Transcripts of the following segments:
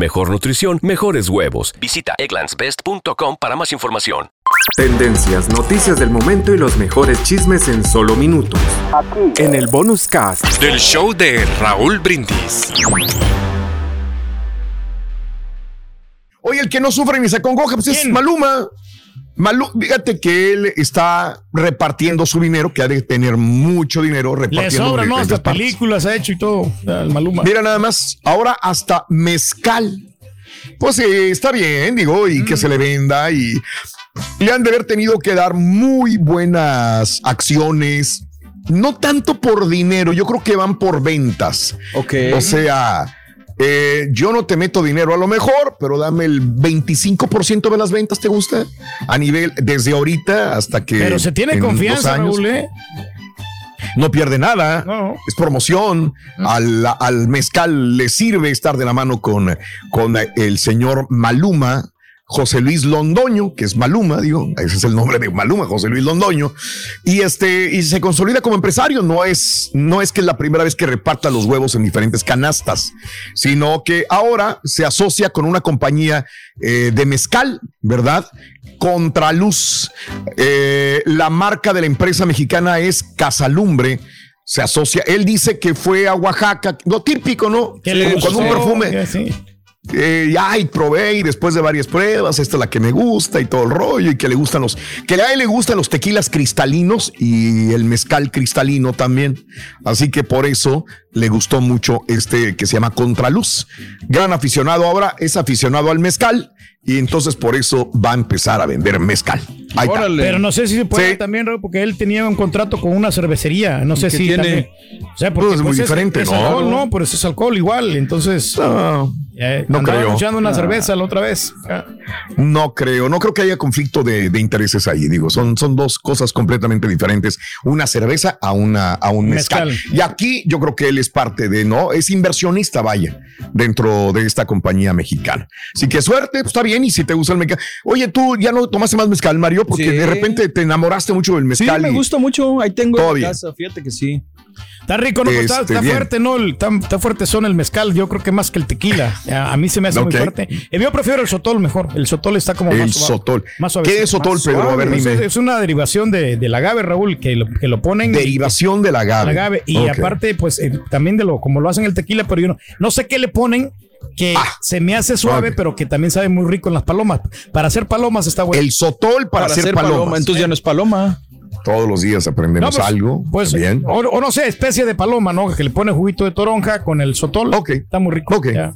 mejor nutrición, mejores huevos. Visita egglandsbest.com para más información. Tendencias, noticias del momento y los mejores chismes en solo minutos. En el bonus cast del show de Raúl Brindis. Oye, el que no sufre ni se acongoja, pues es Maluma. Maluma, fíjate que él está repartiendo su dinero, que ha de tener mucho dinero repartiendo. Le sobra, ¿no? Hasta películas ha hecho y todo. El Maluma. Mira nada más, ahora hasta mezcal. Pues eh, está bien, digo, y que se le venda y le han de haber tenido que dar muy buenas acciones. No tanto por dinero, yo creo que van por ventas. Ok. O sea, eh, yo no te meto dinero a lo mejor, pero dame el 25% de las ventas, ¿te gusta? A nivel, desde ahorita hasta que... Pero se tiene en confianza, años, Raúl, ¿eh? no pierde nada, No. es promoción. Al, al mezcal le sirve estar de la mano con, con el señor Maluma. José Luis Londoño, que es Maluma, digo, ese es el nombre de Maluma, José Luis Londoño, y este, y se consolida como empresario. No es, no es que es la primera vez que reparta los huevos en diferentes canastas, sino que ahora se asocia con una compañía eh, de mezcal, ¿verdad? Contraluz. Eh, la marca de la empresa mexicana es Casalumbre. Se asocia, él dice que fue a Oaxaca, lo típico, ¿no? Le Con un perfume. sí. Eh, ya, y probé y después de varias pruebas, esta es la que me gusta y todo el rollo y que le gustan los, que a él le gustan los tequilas cristalinos y el mezcal cristalino también. Así que por eso le gustó mucho este que se llama Contraluz. Gran aficionado ahora, es aficionado al mezcal y entonces por eso va a empezar a vender mezcal. Ahí está. Órale. Pero no sé si se puede Sí. también, Raúl, porque él tenía un contrato con una cervecería. No sé ¿Qué si tiene? también. O sea, porque Pues es muy diferente, es ¿no? alcohol, no, pero eso es alcohol igual. Entonces, No, eh, no creo. echando una cerveza la otra vez. Ah. No creo, no creo que haya conflicto de, de intereses ahí. Digo, son, son dos cosas completamente diferentes. Una cerveza a una a un mezcal. Mezcal. Y aquí yo creo que él es parte de, ¿no? Es inversionista, vaya, dentro de esta compañía mexicana. Así que suerte, pues está bien. Y si te gusta el mezcal. Oye, tú ya no tomaste más mezcal, Mario, porque Sí. de repente te enamoraste mucho del Sí, mezcal. me y- gusta mucho. Ahí tengo en casa. Fíjate que sí. Está rico, ¿no? Está, Este, está fuerte, ¿no? El- Está, está fuerte son el mezcal. Yo creo que más que el tequila. A, a mí se me hace muy fuerte. Eh, yo prefiero el sotol mejor. El sotol está como El más suave. sotol. Más ¿Qué es sotol, Más Pedro? A ver, suave. dime. Es, es una derivación de, del agave, Raúl, que lo, que lo ponen. Derivación del agave. Y aparte, pues eh, también de lo como lo hacen el tequila, pero yo no, no sé qué le ponen que Ah. se me hace suave, pero que también sabe muy rico en las palomas. Para hacer palomas está bueno. El sotol para, hacer palomas. Entonces ya no es paloma. Todos los días aprendemos No, pues, algo. Pues, bien. o, o no sé, especie de paloma, ¿no? Que le pone juguito de toronja con el sotol. Ok. Está muy rico. Ok. Ya.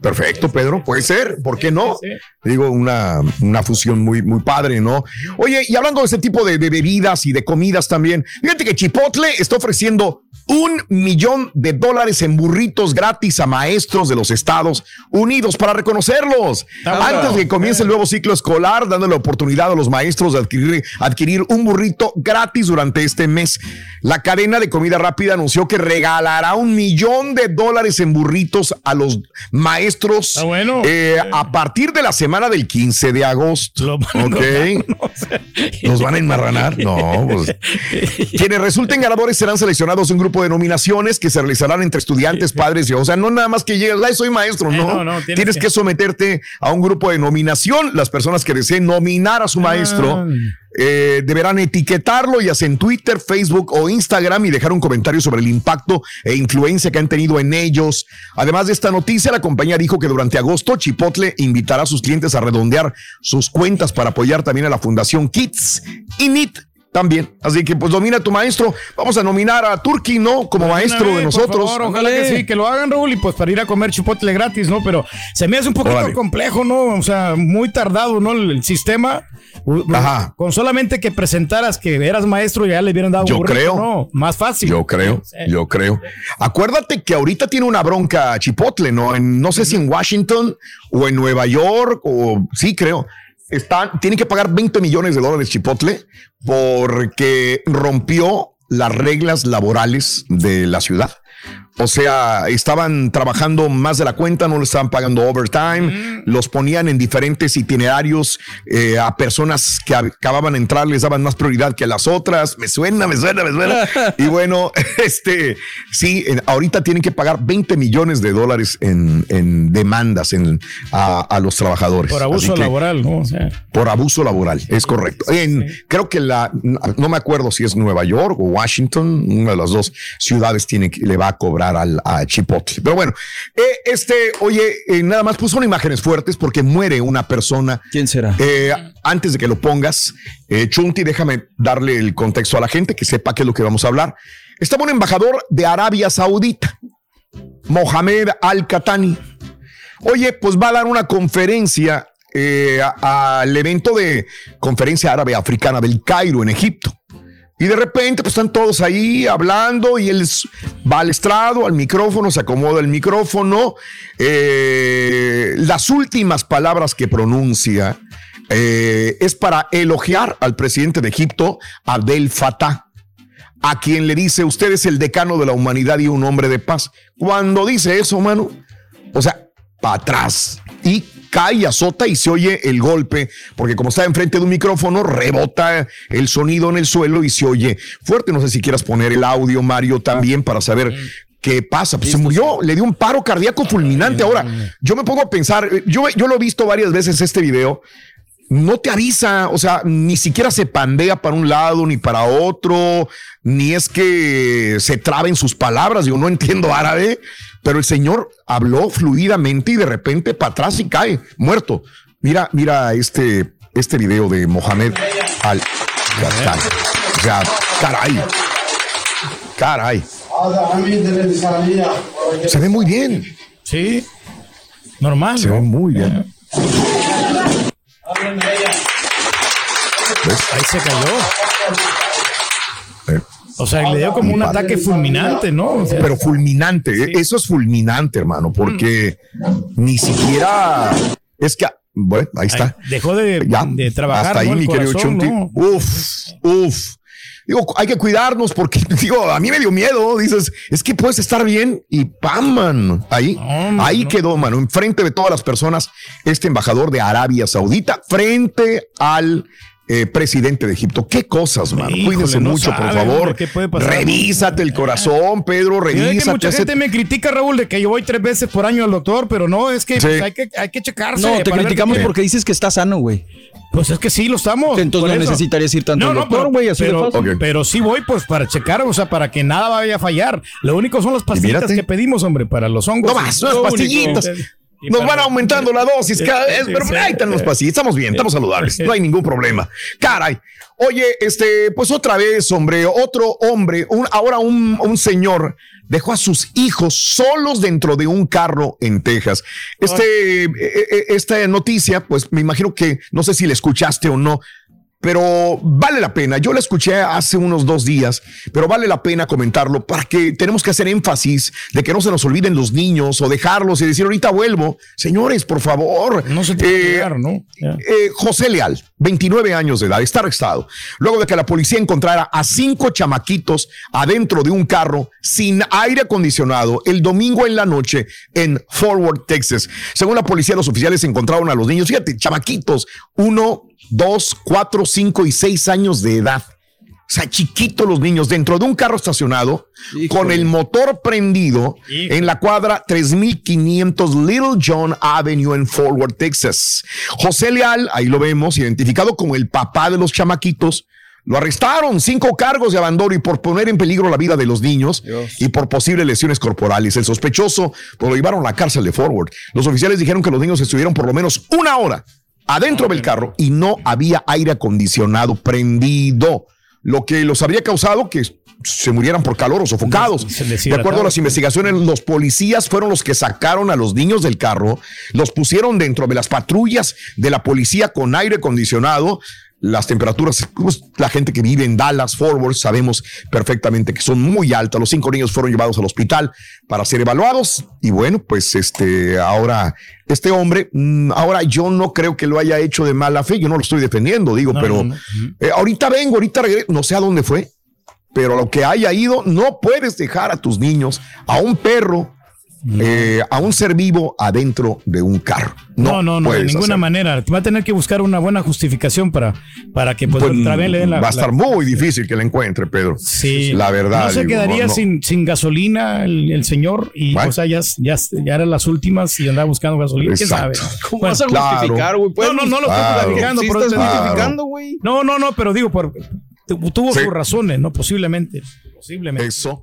Perfecto, Pedro, puede ser, ¿por qué no? Digo, una, una fusión muy, muy padre, ¿no? Oye, y hablando de ese tipo de, de bebidas y de comidas también, fíjate que Chipotle está ofreciendo un millón de dólares en burritos gratis a maestros de los Estados Unidos para reconocerlos. Antes de que comience el nuevo ciclo escolar, dándole oportunidad a los maestros de adquirir, adquirir un burrito gratis durante este mes. La cadena de comida rápida anunció que regalará un millón de dólares en burritos a los maestros Está bueno. eh, a partir de la semana del 15 de agosto. Van a Ok. engordar, no sé. ¿Los van a enmarranar? No, pues. Quienes resulten ganadores serán seleccionados un grupo de nominaciones que se realizarán entre estudiantes, padres y, o sea, no nada más que llegas, ay, soy maestro, no. no, no, tienes tienes que- que... someterte a un grupo de nominación. Las personas que deseen nominar a su maestro Ah. Eh, deberán etiquetarlo ya sea en Twitter, Facebook o Instagram y dejar un comentario sobre el impacto e influencia que han tenido en ellos. Además de esta noticia, la compañía dijo que durante agosto Chipotle invitará a sus clientes a redondear sus cuentas para apoyar también a la Fundación Kids y también. Así que pues domina tu maestro. Vamos a nominar a Turki, ¿no? Como maestro de nosotros. favor, ojalá que sí, que lo hagan, Raúl, y pues para ir a comer chipotle gratis, ¿no? Pero se me hace un poquito complejo, ¿no? O sea, muy tardado, ¿no? El, el sistema. Ajá. Con solamente que presentaras que eras maestro, ya le hubieran dado Yo un burrito, creo. ¿no? Más fácil. Yo creo, Sí. yo creo. Acuérdate que ahorita tiene una bronca Chipotle, ¿no? En, no sé si en Washington o en Nueva York o sí creo. Están, tienen que pagar 20 millones de dólares Chipotle porque rompió las reglas laborales de la ciudad. O sea, estaban trabajando más de la cuenta, no le estaban pagando overtime, los ponían en diferentes itinerarios eh, a personas que acababan de entrar, les daban más prioridad que a las otras. Me suena, me suena, me suena. y bueno, este, sí, ahorita tienen que pagar 20 millones de dólares en, en demandas en, a, a los trabajadores. Por abuso que- laboral, ¿no? O sea, por abuso laboral, es correcto. En, Creo que la, no me acuerdo si es Nueva York o Washington, una de las dos ciudades tiene que, le va a cobrar al, a Chipotle. Pero bueno, eh, este, oye, eh, nada más puso imágenes fuertes porque muere una persona. ¿Quién será? Eh, antes de que lo pongas, Chunti, déjame darle el contexto a la gente que sepa qué es lo que vamos a hablar. Estaba un embajador de Arabia Saudita, Mohamed Al-Katani. Oye, pues va a dar una conferencia al evento de Conferencia Árabe Africana del Cairo, en Egipto. Y de repente, pues están todos ahí hablando y él va al estrado, al micrófono, se acomoda el micrófono. Eh, las últimas palabras que pronuncia eh, es para elogiar al presidente de Egipto, Abdel Fattah a quien le dice, usted es el decano de la humanidad y un hombre de paz. Cuando dice eso, mano, o sea, para atrás y cae, azota y se oye el golpe, porque como está enfrente de un micrófono, rebota el sonido en el suelo y se oye fuerte. No sé si quieras poner el audio, Mario, también para saber qué pasa. Pues se murió, le dio un paro cardíaco fulminante. Ahora, yo me pongo a pensar, eh, yo, yo lo he visto varias veces este video no te avisa, o sea, ni siquiera se pandea para un lado ni para otro, ni es que se traben sus palabras. Yo no entiendo árabe, pero el señor habló fluidamente y de repente para atrás y cae muerto. Mira, mira este, este video de Mohamed al sea, caray, caray, se ve muy bien, sí. Normal. se ¿no? ve muy bien. ¿Ves? Ahí se cayó. Eh. O sea, le dio como un ataque fulminante, ¿no? O sea, pero fulminante. Eso es fulminante, hermano, porque ni siquiera es que, bueno, ahí está. dejó de, Ya, de trabajar. hasta ahí, mi querido Chunti. ¿no? Uf, uf. Digo, hay que cuidarnos porque, digo, a mí me dio miedo. Dices, es que puedes estar bien y pam, man. Ahí, No, ahí quedó, mano, enfrente de todas las personas, este embajador de Arabia Saudita, frente al eh, presidente de Egipto. Qué cosas, mano. Híjole, Cuídense no mucho, por favor. ¿qué puede pasar? Revísate el corazón, Pedro, Mira que revísate. mucha gente me critica, Raúl, de que yo voy tres veces por año al doctor, pero no, es que Sí. pues, hay que hay que checarse. No, te criticamos porque dices que está sano, güey. Pues es que sí, lo estamos. Entonces no eso. necesitarías ir tanto No, al no, doctor, pero- güey, así de pero, fácil. Ok. pero sí voy pues para checar, o sea, para que nada vaya a fallar. Lo único son las pastillitas que pedimos, hombre, para los hongos. No más, Lo pastillitas. único. Y Nos para- van aumentando la dosis cada vez, pero ahí están los pastillas. Estamos bien, estamos saludables. No hay ningún problema. Caray. Oye, este, pues otra vez, hombre, otro hombre, un, ahora un, un señor dejó a sus hijos solos dentro de un carro en Texas. Este, eh, eh, esta noticia, pues me imagino que no sé si la escuchaste o no, pero vale la pena. Yo la escuché hace unos dos días, pero vale la pena comentarlo para que tenemos que hacer énfasis de que no se nos olviden los niños o dejarlos y decir ahorita vuelvo. Señores, por favor. No se tiene que Eh, olvidar, ¿no? Eh, José Leal, 29 años de edad, está arrestado luego de que la policía encontrara a cinco chamaquitos adentro de un carro sin aire acondicionado el domingo en la noche en Forward, Texas. Según la policía, los oficiales encontraron a los niños, fíjate, chamaquitos, uno, dos, cuatro, cinco y seis años de edad. sea, chiquitos los niños dentro de un carro estacionado Híjole. con el motor prendido Híjole. en la cuadra 3500 Little John Avenue en Forward, Texas. José Leal, ahí lo vemos, identificado como el papá de los chamaquitos, lo arrestaron, cinco cargos de abandono y por poner en peligro la vida de los niños Dios. y por posibles lesiones corporales. El sospechoso pues, lo llevaron a la cárcel de Forward. Los oficiales dijeron que los niños estuvieron por lo menos una hora adentro del carro y no había aire acondicionado prendido, lo que los habría causado que se murieran por calor o sofocados. De acuerdo a las investigaciones, los policías fueron los que sacaron a los niños del carro, los pusieron dentro de las patrullas de la policía con aire acondicionado. Las temperaturas, pues, la gente que vive en Dallas, Forward, sabemos perfectamente que son muy altas. Los cinco niños fueron llevados al hospital para ser evaluados. Y bueno, pues este, ahora, este hombre, mm, ahora yo no creo que lo haya hecho de mala fe. Yo no lo estoy defendiendo, digo, No, pero no, no. eh, ahorita vengo, ahorita regreso, no sé a dónde fue, pero a lo que haya ido, no puedes dejar a tus niños, a un perro, eh, a un ser vivo adentro de un carro. No, no, no, de ninguna manera. Va a tener que buscar una buena justificación para, para que pues, Pues, otra vez le den la. va a estar la- muy difícil que la encuentre, Pedro. Sí. La verdad. No se digo, quedaría no, no. Sin, sin gasolina el, el señor y Bueno. o sea, ya, ya, ya eran las últimas y andaba buscando gasolina. ¿Quién sabe? ¿Cómo Bueno, vas a claro. justificar, güey? Pues, No, no, no lo estoy Claro. justificando. Sí pero estás justificando, güey. No, no, no, pero digo, por, tu- tuvo Sí. sus razones, ¿no? Posiblemente. Posiblemente. Eso.